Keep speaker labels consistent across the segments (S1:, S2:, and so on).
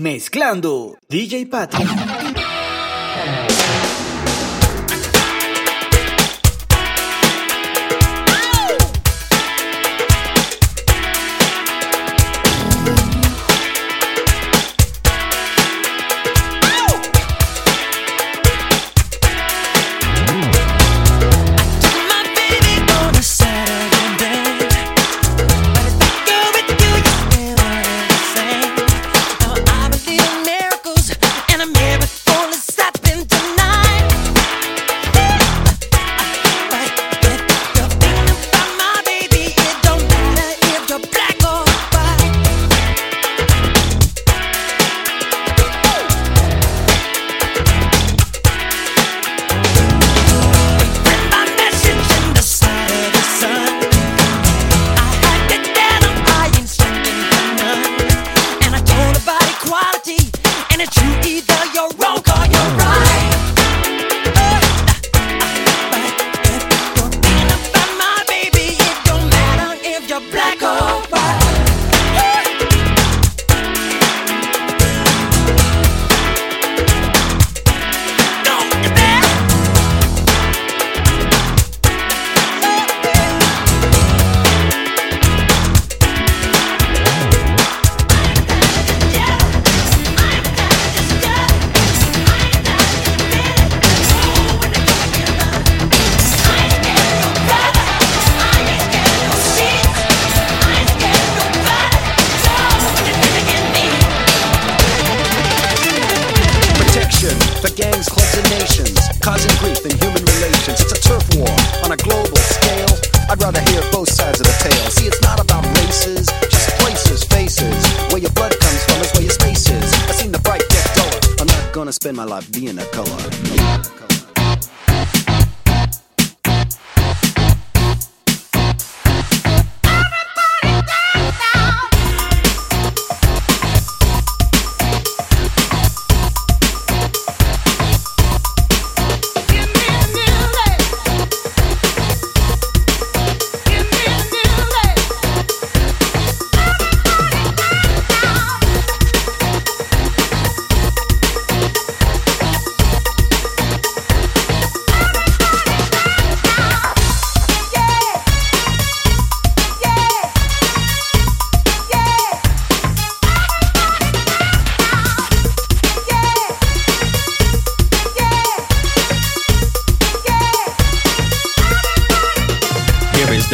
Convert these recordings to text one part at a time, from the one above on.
S1: Mezclando DJ Patrick.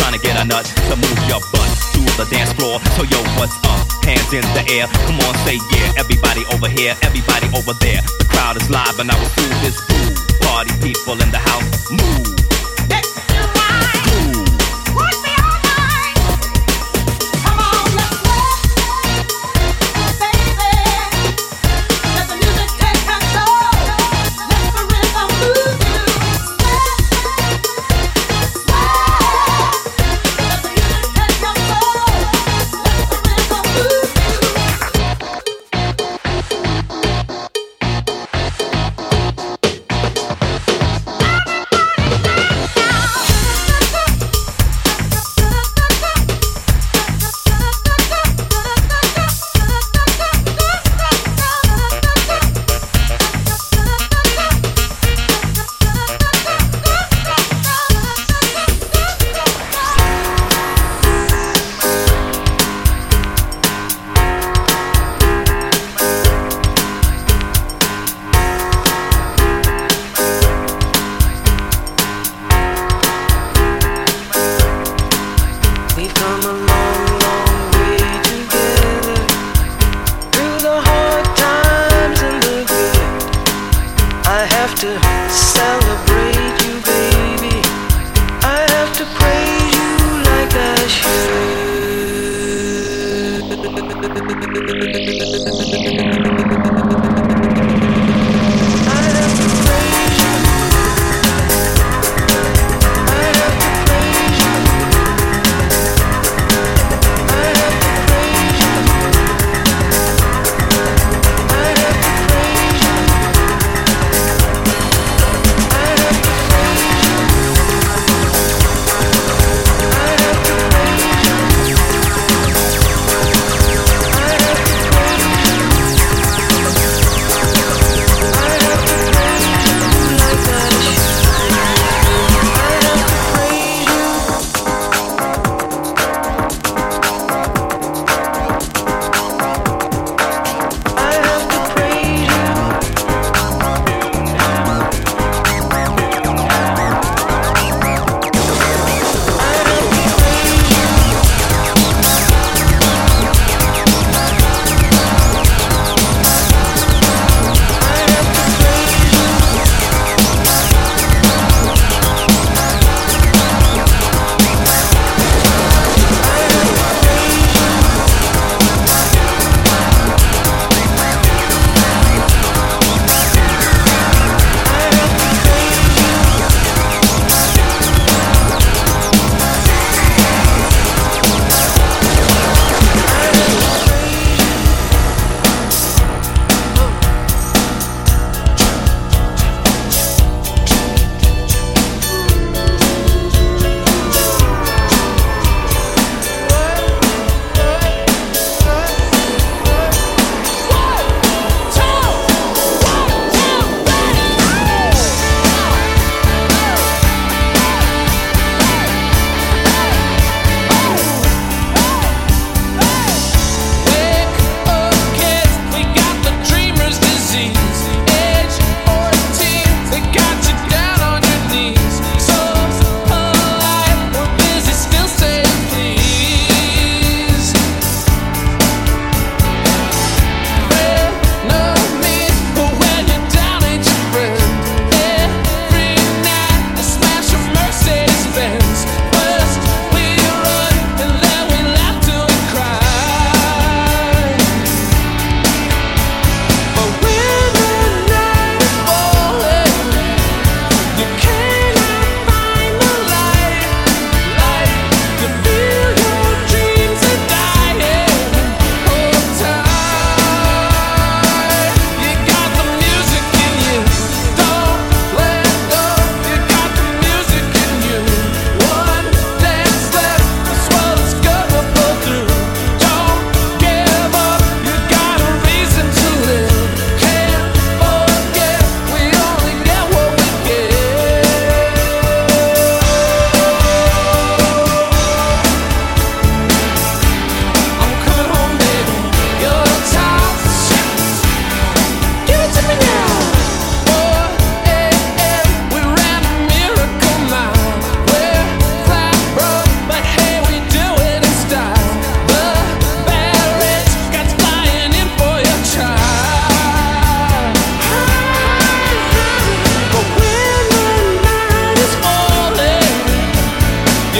S2: Trying to get a nut to move your butt to the dance floor. So yo, what's up? Hands in the air. Come on, say yeah. Everybody over here, everybody over there. The crowd is live and I will do this fool. Party people in the house, move.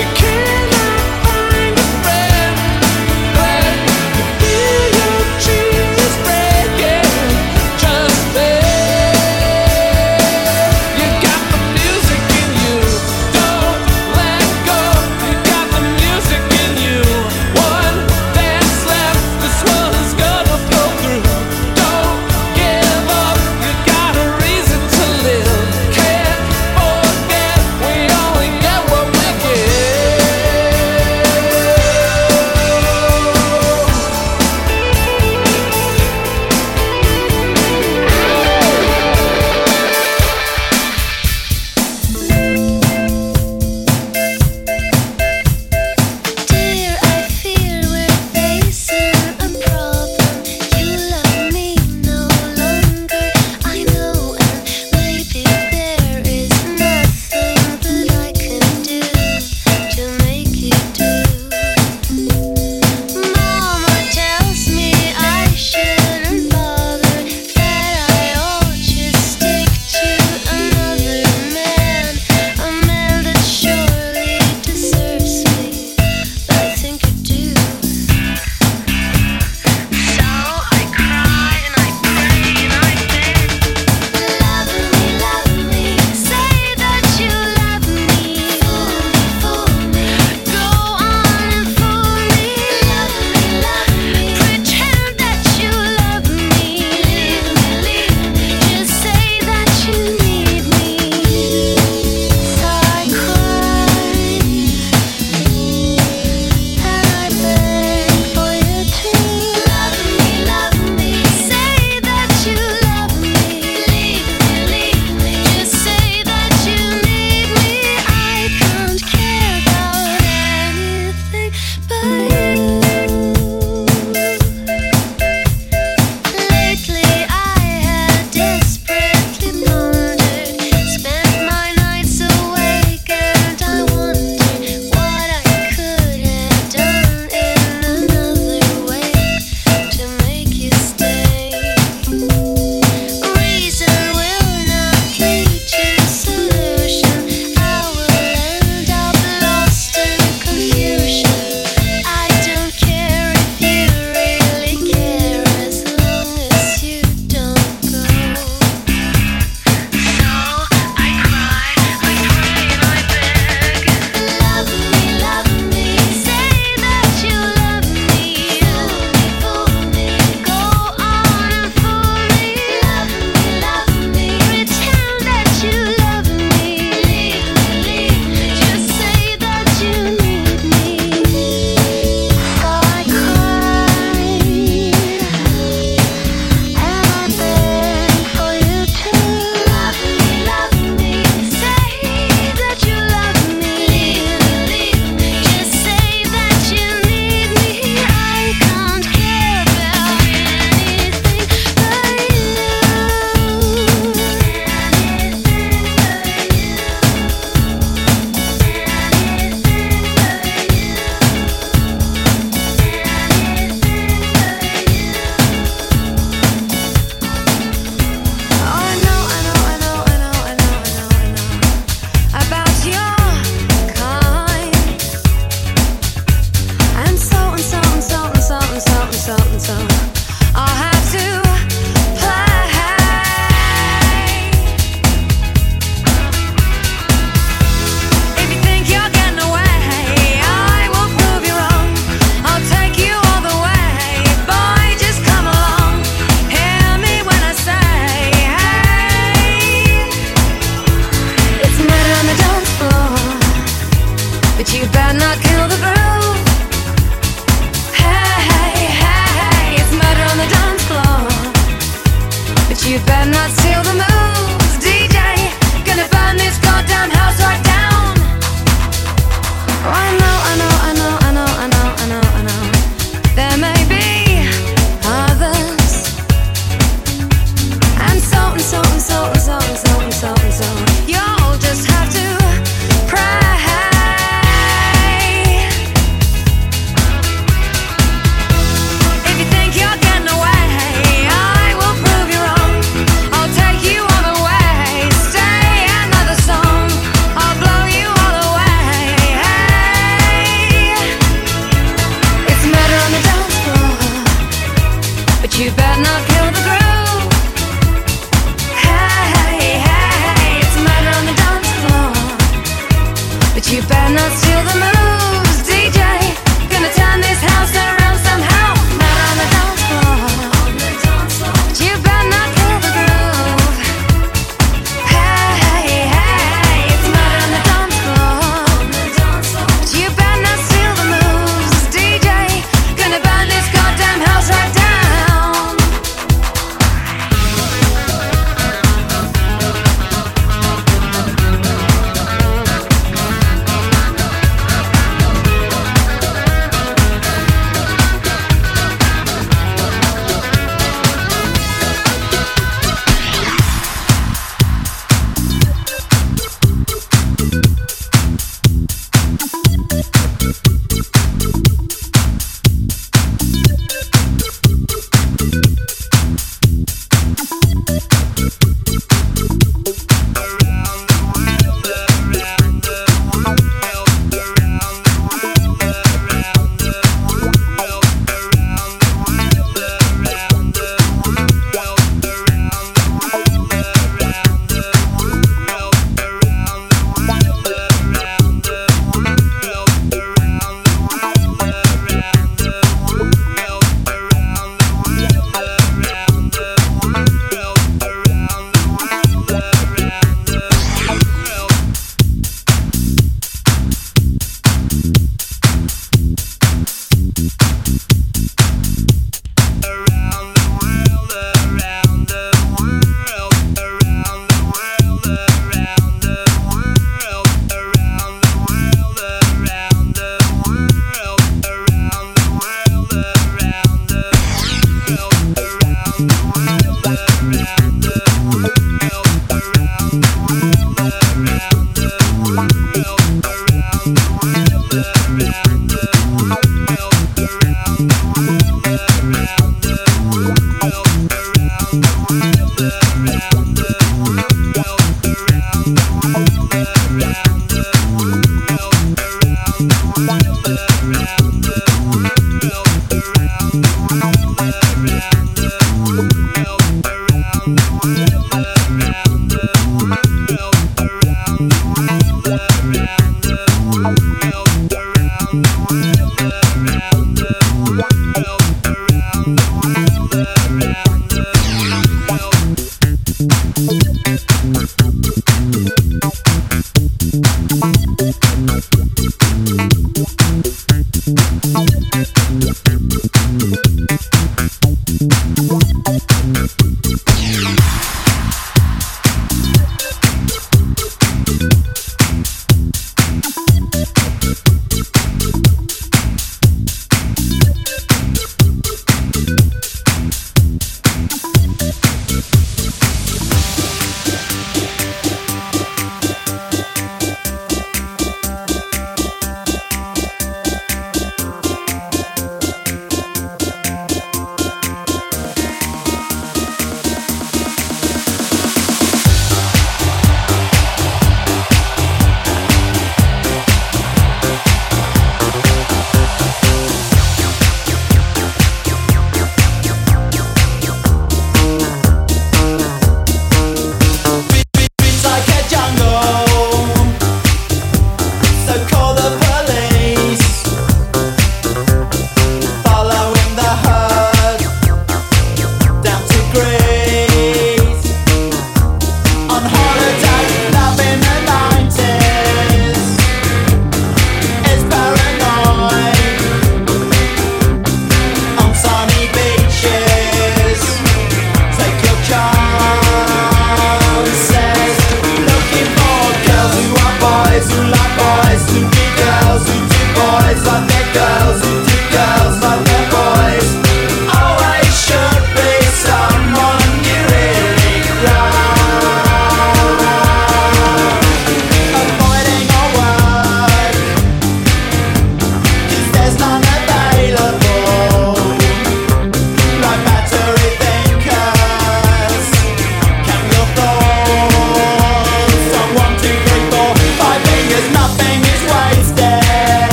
S3: You can't you better not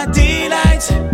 S3: my delight.